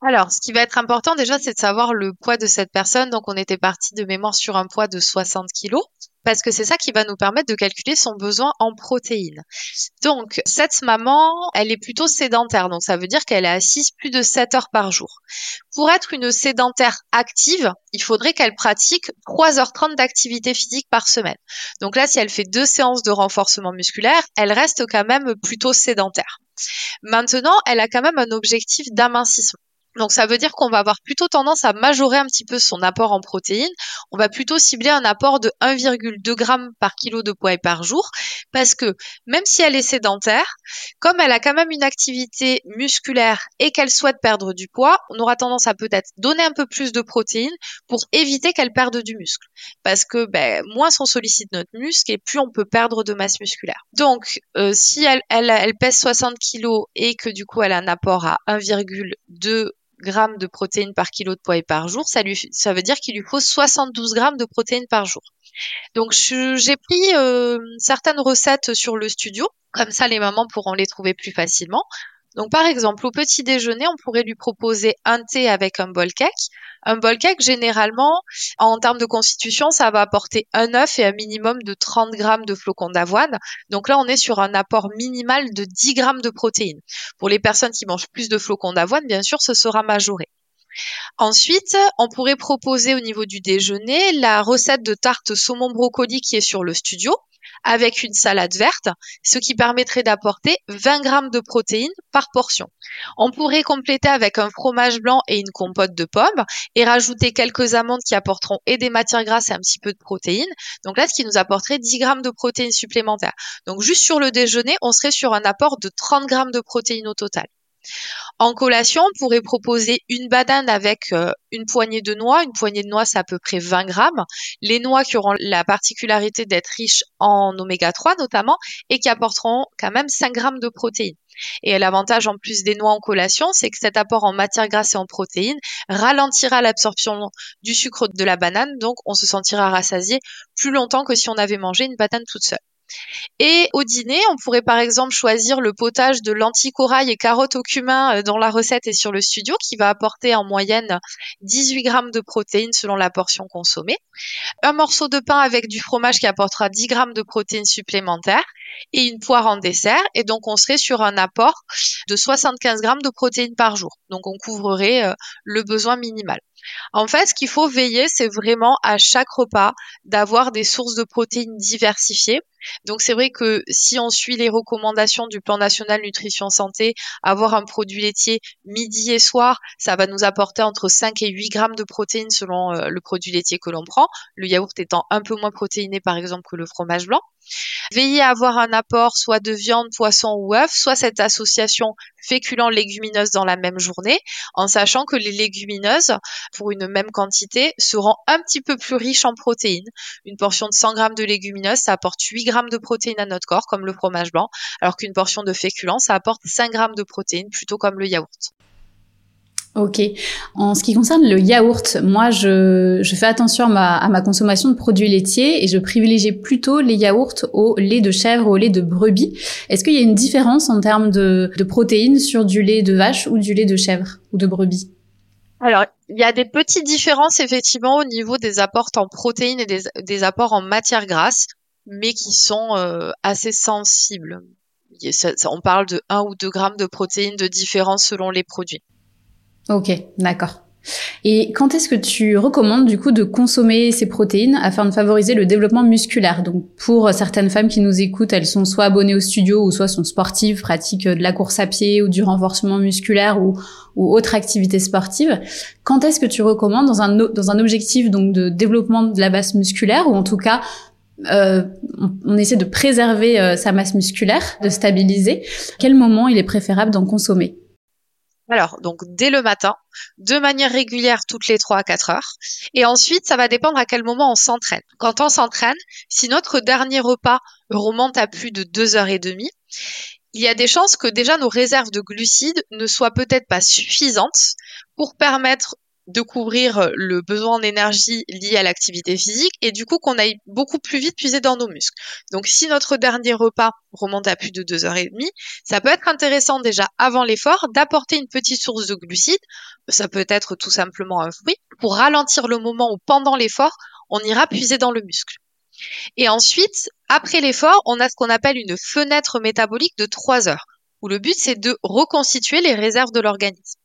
Alors, ce qui va être important déjà, c'est de savoir le poids de cette personne. Donc, on était parti de mémoire sur un poids de 60 kg, parce que c'est ça qui va nous permettre de calculer son besoin en protéines. Donc, cette maman, elle est plutôt sédentaire, donc ça veut dire qu'elle est assise plus de 7 heures par jour. Pour être une sédentaire active, il faudrait qu'elle pratique 3h30 d'activité physique par semaine. Donc là, si elle fait deux séances de renforcement musculaire, elle reste quand même plutôt sédentaire. Maintenant, elle a quand même un objectif d'amincissement. Donc ça veut dire qu'on va avoir plutôt tendance à majorer un petit peu son apport en protéines. On va plutôt cibler un apport de 1,2 g par kilo de poids et par jour parce que même si elle est sédentaire, comme elle a quand même une activité musculaire et qu'elle souhaite perdre du poids, on aura tendance à peut-être donner un peu plus de protéines pour éviter qu'elle perde du muscle. Parce que ben, moins on sollicite notre muscle et plus on peut perdre de masse musculaire. Donc euh, si elle, pèse 60 kg et que du coup elle a un apport à 1,2 grammes de protéines par kilo de poids et par jour, ça, lui, ça veut dire qu'il lui faut 72 grammes de protéines par jour. Donc j'ai pris euh, certaines recettes sur le studio, comme ça les mamans pourront les trouver plus facilement. Donc par exemple, au petit déjeuner, on pourrait lui proposer un thé avec un bol cake. Un bol cake, généralement, en termes de constitution, ça va apporter un œuf et un minimum de 30 grammes de flocons d'avoine. Donc là, on est sur un apport minimal de 10 grammes de protéines. Pour les personnes qui mangent plus de flocons d'avoine, bien sûr, ce sera majoré. Ensuite, on pourrait proposer au niveau du déjeuner la recette de tarte saumon brocoli qui est sur le studio avec une salade verte, ce qui permettrait d'apporter 20 grammes de protéines par portion. On pourrait compléter avec un fromage blanc et une compote de pommes et rajouter quelques amandes qui apporteront et des matières grasses et un petit peu de protéines. Donc là, ce qui nous apporterait 10 grammes de protéines supplémentaires. Donc juste sur le déjeuner, on serait sur un apport de 30 grammes de protéines au total. En collation, on pourrait proposer une banane avec euh, une poignée de noix. Une poignée de noix, c'est à peu près 20 grammes. Les noix qui auront la particularité d'être riches en oméga 3 notamment et qui apporteront quand même 5 grammes de protéines. Et l'avantage en plus des noix en collation, c'est que cet apport en matière grasse et en protéines ralentira l'absorption du sucre de la banane, donc on se sentira rassasié plus longtemps que si on avait mangé une banane toute seule. Et au dîner, on pourrait par exemple choisir le potage de lentilles corail et carottes au cumin euh, dans la recette et sur le studio qui va apporter en moyenne 18 grammes de protéines selon la portion consommée. Un morceau de pain avec du fromage qui apportera 10 grammes de protéines supplémentaires et une poire en dessert. Et donc on serait sur un apport de 75 grammes de protéines par jour. Donc on couvrerait euh, le besoin minimal. En fait, ce qu'il faut veiller, c'est vraiment à chaque repas d'avoir des sources de protéines diversifiées. Donc c'est vrai que si on suit les recommandations du plan national nutrition santé, avoir un produit laitier midi et soir, ça va nous apporter entre 5 et 8 grammes de protéines selon euh, le produit laitier que l'on prend, le yaourt étant un peu moins protéiné par exemple que le fromage blanc. Veillez à avoir un apport soit de viande, poisson ou œuf, soit cette association féculents-légumineuses dans la même journée, en sachant que les légumineuses, pour une même quantité, seront un petit peu plus riches en protéines. Une portion de 100 grammes de légumineuses, ça apporte 8 grammes de protéines à notre corps, comme le fromage blanc, alors qu'une portion de féculents, ça apporte 5 grammes de protéines, plutôt comme le yaourt. Ok. En ce qui concerne le yaourt, moi, je, fais attention à ma, consommation de produits laitiers et je privilégie plutôt les yaourts au lait de chèvre, au lait de brebis. Est-ce qu'il y a une différence en termes de, protéines sur du lait de vache ou du lait de chèvre ou de brebis? Alors, il y a des petites différences effectivement au niveau des apports en protéines et des, apports en matières grasses, mais qui sont euh, assez sensibles. on parle de 1 ou 2 grammes de protéines de différence selon les produits. Ok, d'accord. Et quand est-ce que tu recommandes du coup de consommer ces protéines afin de favoriser le développement musculaire? Donc pour certaines femmes qui nous écoutent, elles sont soit abonnées au studio ou soit sont sportives, pratiquent de la course à pied ou du renforcement musculaire ou, ou autre activité sportive. Quand est-ce que tu recommandes dans un dans un objectif donc de développement de la masse musculaire ou en tout cas euh, on, essaie de préserver euh, sa masse musculaire, de stabiliser. Quel moment il est préférable d'en consommer? Alors, donc dès le matin, de manière régulière toutes les 3 à 4 heures. Et ensuite, ça va dépendre à quel moment on s'entraîne. Quand on s'entraîne, si notre dernier repas remonte à plus de 2 heures et demie, il y a des chances que déjà nos réserves de glucides ne soient peut-être pas suffisantes pour permettre de couvrir euh, le besoin en énergie lié à l'activité physique et du coup qu'on aille beaucoup plus vite puiser dans nos muscles. Donc si notre dernier repas remonte à plus de deux heures et demie, ça peut être intéressant déjà avant l'effort d'apporter une petite source de glucides. Ça peut être tout simplement un fruit pour ralentir le moment où pendant l'effort on ira puiser dans le muscle. Et ensuite, après l'effort, on a ce qu'on appelle une fenêtre métabolique de trois heures où le but c'est de reconstituer les réserves de l'organisme.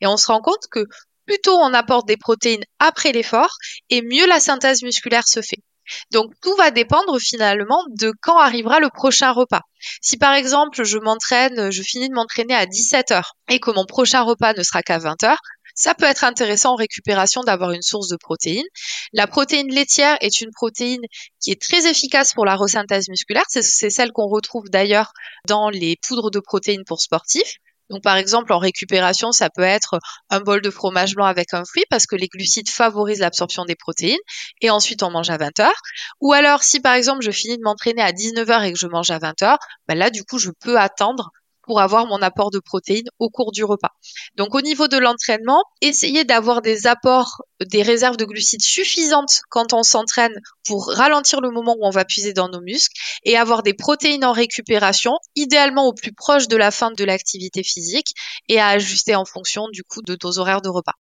Et on se rend compte que plus tôt on apporte des protéines après l'effort et mieux la synthèse musculaire se fait. Donc tout va dépendre finalement de quand arrivera le prochain repas. Si par exemple je m'entraîne, je finis de m'entraîner à 17 heures et que mon prochain repas ne sera qu'à 20 heures, ça peut être intéressant en récupération d'avoir une source de protéines. La protéine laitière est une protéine qui est très efficace pour la resynthèse musculaire. C'est celle qu'on retrouve d'ailleurs dans les poudres de protéines pour sportifs. Donc par exemple en récupération, ça peut être un bol de fromage blanc avec un fruit parce que les glucides favorisent l'absorption des protéines et ensuite on mange à 20 heures. Ou alors si par exemple je finis de m'entraîner à 19 heures et que je mange à 20 heures, ben là du coup je peux attendre pour avoir mon apport de protéines au cours du repas. Donc au niveau de l'entraînement, essayez d'avoir des apports, des réserves de glucides suffisantes quand on s'entraîne pour ralentir le moment où on va puiser dans nos muscles et avoir des protéines en récupération, idéalement au plus proche de la fin de l'activité physique et à ajuster en fonction du coup de nos horaires de repas.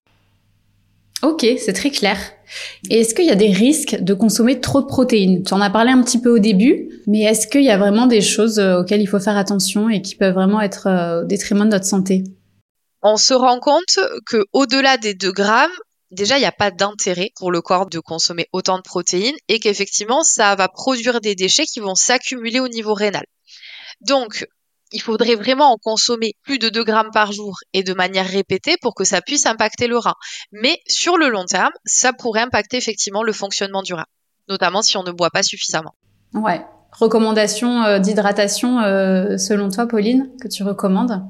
Ok, c'est très clair. Et est-ce qu'il y a des risques de consommer trop de protéines? Tu en as parlé un petit peu au début, mais est-ce qu'il y a vraiment des choses euh, auxquelles il faut faire attention et qui peuvent vraiment être euh, au détriment de notre santé? On se rend compte que au-delà des 2 grammes, déjà il n'y a pas d'intérêt pour le corps de consommer autant de protéines et qu'effectivement ça va produire des déchets qui vont s'accumuler au niveau rénal. Donc il faudrait vraiment en consommer plus de 2 grammes par jour et de manière répétée pour que ça puisse impacter le rein. Mais sur le long terme, ça pourrait impacter effectivement le fonctionnement du rein, notamment si on ne boit pas suffisamment. Ouais. Recommandation euh, d'hydratation euh, selon toi, Pauline, que tu recommandes?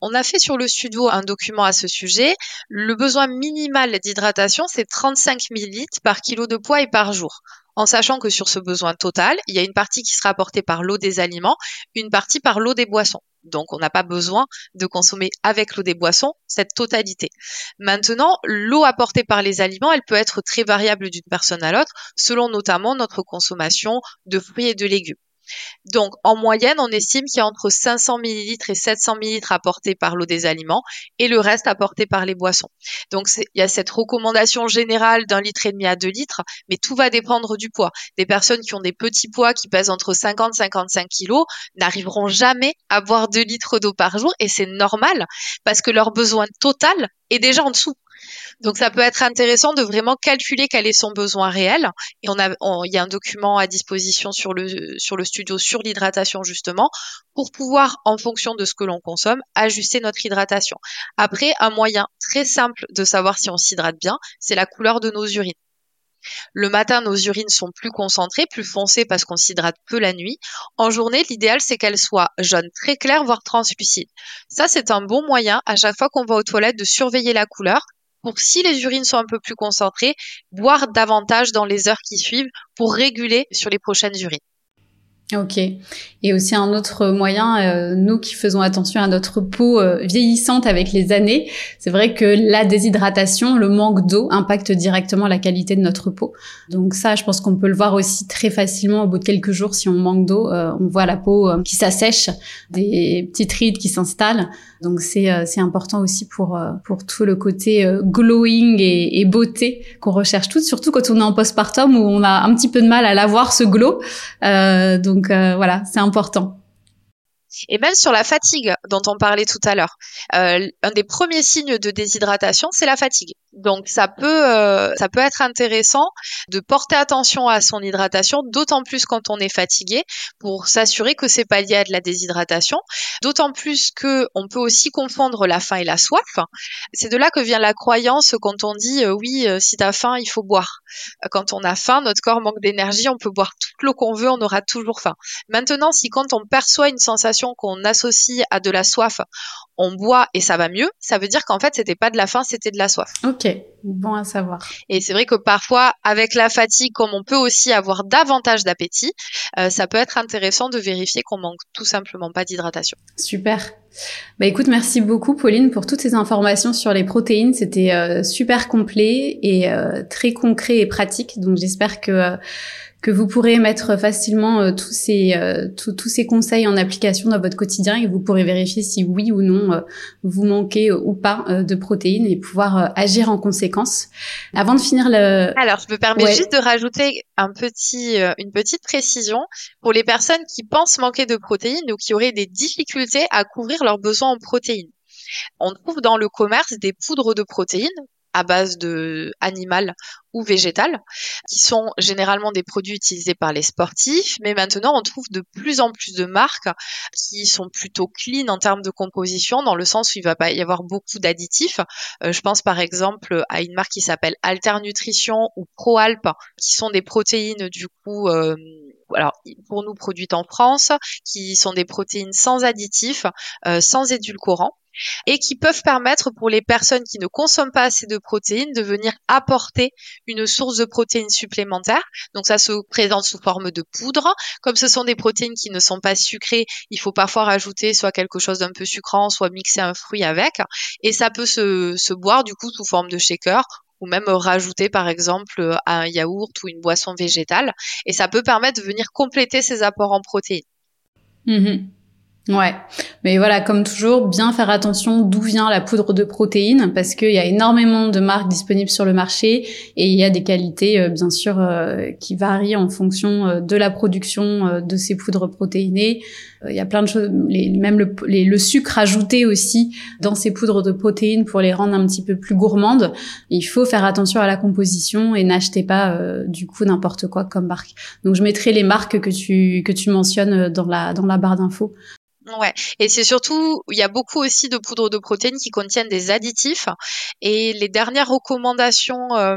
On a fait sur le studio un document à ce sujet. Le besoin minimal d'hydratation, c'est 35 ml par kilo de poids et par jour en sachant que sur ce besoin total, il y a une partie qui sera apportée par l'eau des aliments, une partie par l'eau des boissons. Donc on n'a pas besoin de consommer avec l'eau des boissons cette totalité. Maintenant, l'eau apportée par les aliments, elle peut être très variable d'une personne à l'autre, selon notamment notre consommation de fruits et de légumes. Donc, en moyenne, on estime qu'il y a entre 500 ml et 700 ml apportés par l'eau des aliments et le reste apporté par les boissons. Donc, il y a cette recommandation générale d'un litre et demi à deux litres, mais tout va dépendre du poids. Des personnes qui ont des petits poids qui pèsent entre 50 et 55 kilos n'arriveront jamais à boire 2 litres d'eau par jour et c'est normal parce que leur besoin total est déjà en dessous. Donc ça peut être intéressant de vraiment calculer quel est son besoin réel. Et il y a un document à disposition sur le sur le studio sur l'hydratation justement pour pouvoir, en fonction de ce que l'on consomme, ajuster notre hydratation. Après, un moyen très simple de savoir si on s'hydrate bien, c'est la couleur de nos urines. Le matin, nos urines sont plus concentrées, plus foncées parce qu'on s'hydrate peu la nuit. En journée, l'idéal, c'est qu'elles soient jaunes très claires, voire translucides. Ça, c'est un bon moyen, à chaque fois qu'on va aux toilettes, de surveiller la couleur pour si les urines sont un peu plus concentrées, boire davantage dans les heures qui suivent pour réguler sur les prochaines urines. Ok. Et aussi un autre moyen, euh, nous qui faisons attention à notre peau euh, vieillissante avec les années, c'est vrai que la déshydratation, le manque d'eau impacte directement la qualité de notre peau. Donc ça, je pense qu'on peut le voir aussi très facilement au bout de quelques jours si on manque d'eau, euh, on voit la peau qui s'assèche, des petites rides qui s'installent. Donc c'est c'est important aussi pour pour tout le côté glowing et, et beauté qu'on recherche toutes, surtout quand on est en postpartum où on a un petit peu de mal à l'avoir ce glow. donc donc euh, voilà, c'est important. Et même sur la fatigue dont on parlait tout à l'heure, euh, un des premiers signes de déshydratation, c'est la fatigue. Donc ça peut euh, ça peut être intéressant de porter attention à son hydratation, d'autant plus quand on est fatigué, pour s'assurer que c'est pas lié à de la déshydratation. D'autant plus que on peut aussi confondre la faim et la soif. C'est de là que vient la croyance quand on dit euh, oui, euh, si t'as faim, il faut boire. Quand on a faim, notre corps manque d'énergie, on peut boire toute l'eau qu'on veut, on aura toujours faim. Maintenant, si quand on perçoit une sensation qu'on associe à de la soif, on boit et ça va mieux, ça veut dire qu'en fait c'était pas de la faim, c'était de la soif. Ok, bon à savoir. Et c'est vrai que parfois avec la fatigue, comme on peut aussi avoir davantage d'appétit, euh, ça peut être intéressant de vérifier qu'on manque tout simplement pas d'hydratation. Super. Bah écoute, merci beaucoup Pauline pour toutes ces informations sur les protéines. C'était euh, super complet et euh, très concret et pratique. Donc j'espère que que vous pourrez mettre facilement euh, tous ces euh, tous ces conseils en application dans votre quotidien et vous pourrez vérifier si oui ou non euh, vous manquez ou pas de protéines et pouvoir agir en conséquence. Avant de finir le Alors, je me permets juste de rajouter un petit une petite précision pour les personnes qui pensent manquer de protéines ou qui auraient des difficultés à couvrir leurs besoins en protéines. On trouve dans le commerce des poudres de protéines à base de animal ou végétal, qui sont généralement des produits utilisés par les sportifs, mais maintenant on trouve de plus en plus de marques qui sont plutôt clean en termes de composition, dans le sens où il va pas y avoir beaucoup d'additifs. Euh, je pense par exemple à une marque qui s'appelle Alter Nutrition ou ProAlp, qui sont des protéines du coup euh, alors pour nous produites en France, qui sont des protéines sans additifs, euh, sans édulcorants et qui peuvent permettre pour les personnes qui ne consomment pas assez de protéines de venir apporter une source de protéines supplémentaires. Donc ça se présente sous forme de poudre. Comme ce sont des protéines qui ne sont pas sucrées, il faut parfois rajouter soit quelque chose d'un peu sucrant, soit mixer un fruit avec. Et ça peut se, se boire du coup sous forme de shaker ou même rajouter par exemple un yaourt ou une boisson végétale. Et ça peut permettre de venir compléter ces apports en protéines. Mm-hmm. Ouais, mais voilà, comme toujours, bien faire attention d'où vient la poudre de protéines, parce qu'il y a énormément de marques disponibles sur le marché et il y a des qualités, euh, bien sûr, euh, qui varient en fonction euh, de la production de ces poudres protéinées. Il y a plein de choses, même le, le, sucre ajouté aussi dans ces poudres de protéines pour les rendre un petit peu plus gourmandes. Il faut faire attention à la composition et n'achetez pas du coup n'importe quoi comme marque. Donc je mettrai les marques que tu que tu mentionnes dans la dans la barre d'infos Ouais, et c'est surtout, il y a beaucoup aussi de poudres de protéines qui contiennent des additifs. Et les dernières recommandations euh,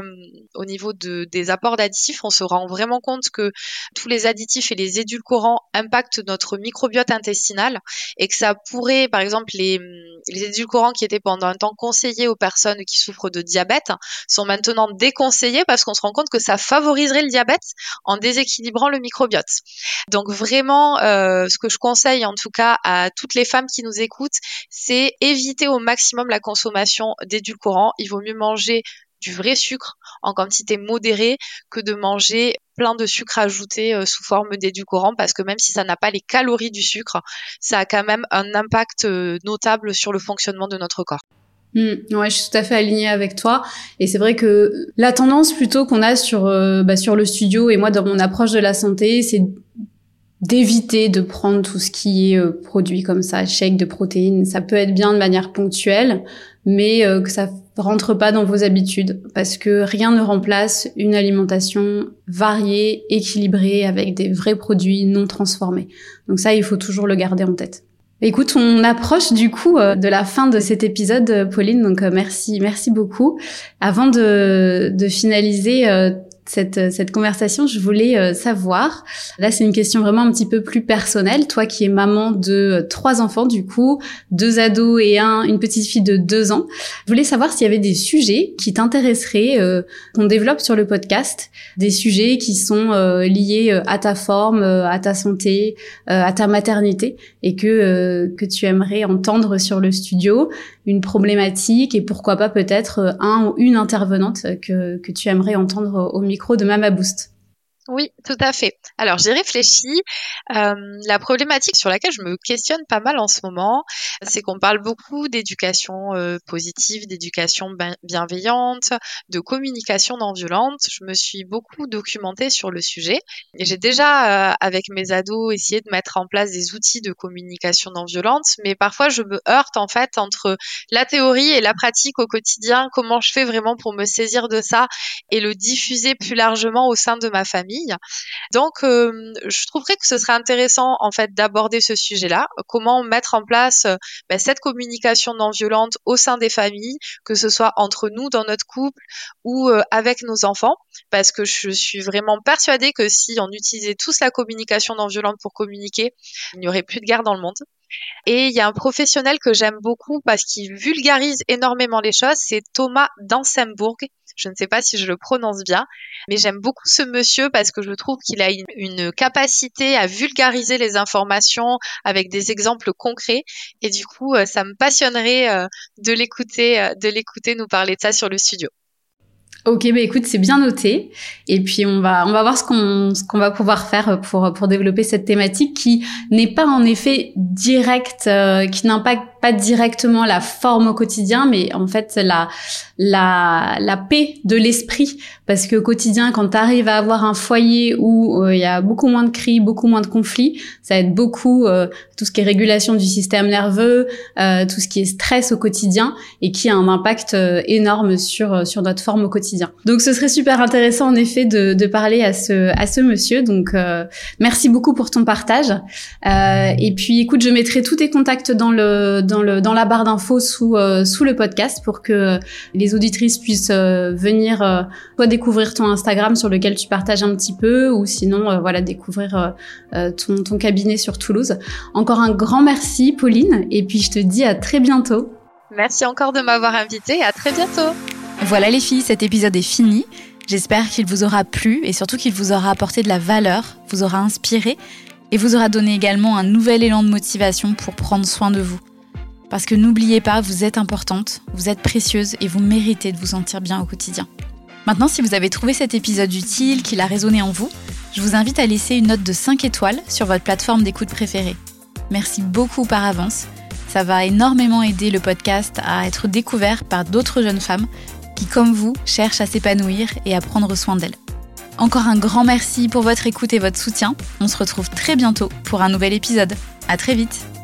au niveau de, des apports d'additifs, on se rend vraiment compte que tous les additifs et les édulcorants impactent notre microbiote intestinal et que ça pourrait, par exemple, les, les édulcorants qui étaient pendant un temps conseillés aux personnes qui souffrent de diabète sont maintenant déconseillés parce qu'on se rend compte que ça favoriserait le diabète en déséquilibrant le microbiote. Donc vraiment, euh, ce que je conseille en tout cas à toutes les femmes qui nous écoutent, c'est éviter au maximum la consommation d'édulcorants. Il vaut mieux manger du vrai sucre en quantité modérée que de manger plein de sucre ajouté euh, sous forme d'édulcorant parce que même si ça n'a pas les calories du sucre, ça a quand même un impact euh, notable sur le fonctionnement de notre corps. Mmh, ouais, je suis tout à fait alignée avec toi. Et c'est vrai que la tendance plutôt qu'on a sur euh, bah, sur le studio et moi dans mon approche de la santé, c'est d'éviter de prendre tout ce qui est euh, produit comme ça, shake de protéines. Ça peut être bien de manière ponctuelle, mais euh, que ça rentre pas dans vos habitudes parce que rien ne remplace une alimentation variée, équilibrée avec des vrais produits non transformés. Donc ça, il faut toujours le garder en tête. Écoute, on approche du coup euh, de la fin de cet épisode, Pauline. Donc merci, merci beaucoup. Avant de finaliser, cette, euh, cette conversation, je voulais euh, savoir, là c'est une question vraiment un petit peu plus personnelle, toi qui es maman de euh, trois enfants du coup, deux ados et un, une petite fille de deux ans, je voulais savoir s'il y avait des sujets qui t'intéresseraient qu'on développe sur le podcast, des sujets qui sont liés à ta forme, à ta santé, à ta maternité et que, que tu aimerais entendre sur le studio, une problématique et pourquoi pas peut-être un ou une intervenante que, que tu aimerais entendre au micro de Mama Boost. Oui, tout à fait. Alors j'ai réfléchi. Euh, la problématique sur laquelle je me questionne pas mal en ce moment, c'est qu'on parle beaucoup d'éducation euh, positive, d'éducation bienveillante, de communication non violente. Je me suis beaucoup documentée sur le sujet et j'ai déjà, euh, avec mes ados, essayé de mettre en place des outils de communication non violente, mais parfois je me heurte en fait entre la théorie et la pratique au quotidien. Comment je fais vraiment pour me saisir de ça et le diffuser plus largement au sein de ma famille? Donc, euh, je trouverais que ce serait intéressant en fait d'aborder ce sujet-là. Comment mettre en place euh, ben, cette communication non violente au sein des familles, que ce soit entre nous dans notre couple ou euh, avec nos enfants, parce que je suis vraiment persuadée que si on utilisait tous la communication non violente pour communiquer, il n'y aurait plus de guerre dans le monde. Et il y a un professionnel que j'aime beaucoup parce qu'il vulgarise énormément les choses, c'est Thomas Dansembourg. Je ne sais pas si je le prononce bien, mais j'aime beaucoup ce monsieur parce que je trouve qu'il a une, capacité à vulgariser les informations avec des exemples concrets. Et du coup, euh, ça me passionnerait euh, de l'écouter, euh, de l'écouter nous parler de ça sur le studio. Ok, bah écoute, c'est bien noté. Et puis on va on va voir ce qu'on ce qu'on va pouvoir faire pour pour développer cette thématique qui n'est pas en effet directe, qui n'impacte pas directement la forme au quotidien, mais en fait la la la paix de l'esprit parce que au quotidien quand tu arrives à avoir un foyer où euh, il y a beaucoup moins de cris, beaucoup moins de conflits, ça aide beaucoup euh, tout ce qui est régulation du système nerveux, euh, tout ce qui est stress au quotidien et qui a un impact énorme sur sur notre forme au quotidien. Donc ce serait super intéressant en effet de, de parler à ce à ce monsieur. Donc merci beaucoup pour ton partage. et puis écoute, je mettrai tous tes contacts dans le dans, le, dans la barre d'infos sous, sous le podcast pour que les auditrices puissent venir soit découvrir ton Instagram sur lequel tu partages un petit peu ou sinon voilà découvrir ton, ton cabinet sur Toulouse. Encore un grand merci Pauline et puis je te dis à très bientôt. Merci encore de m'avoir invité et à très bientôt. Voilà les filles, cet épisode est fini. J'espère qu'il vous aura plu et surtout qu'il vous aura apporté de la valeur, vous aura inspiré et vous aura donné également un nouvel élan de motivation pour prendre soin de vous. Parce que n'oubliez pas, vous êtes importante, vous êtes précieuse et vous méritez de vous sentir bien au quotidien. Maintenant, si vous avez trouvé cet épisode utile, qu'il a résonné en vous, je vous invite à laisser une note de 5 étoiles sur votre plateforme d'écoute préférée. Merci beaucoup par avance. Ça va énormément aider le podcast à être découvert par d'autres jeunes femmes qui, comme vous, cherchent à s'épanouir et à prendre soin d'elles. Encore un grand merci pour votre écoute et votre soutien. On se retrouve très bientôt pour un nouvel épisode. À très vite!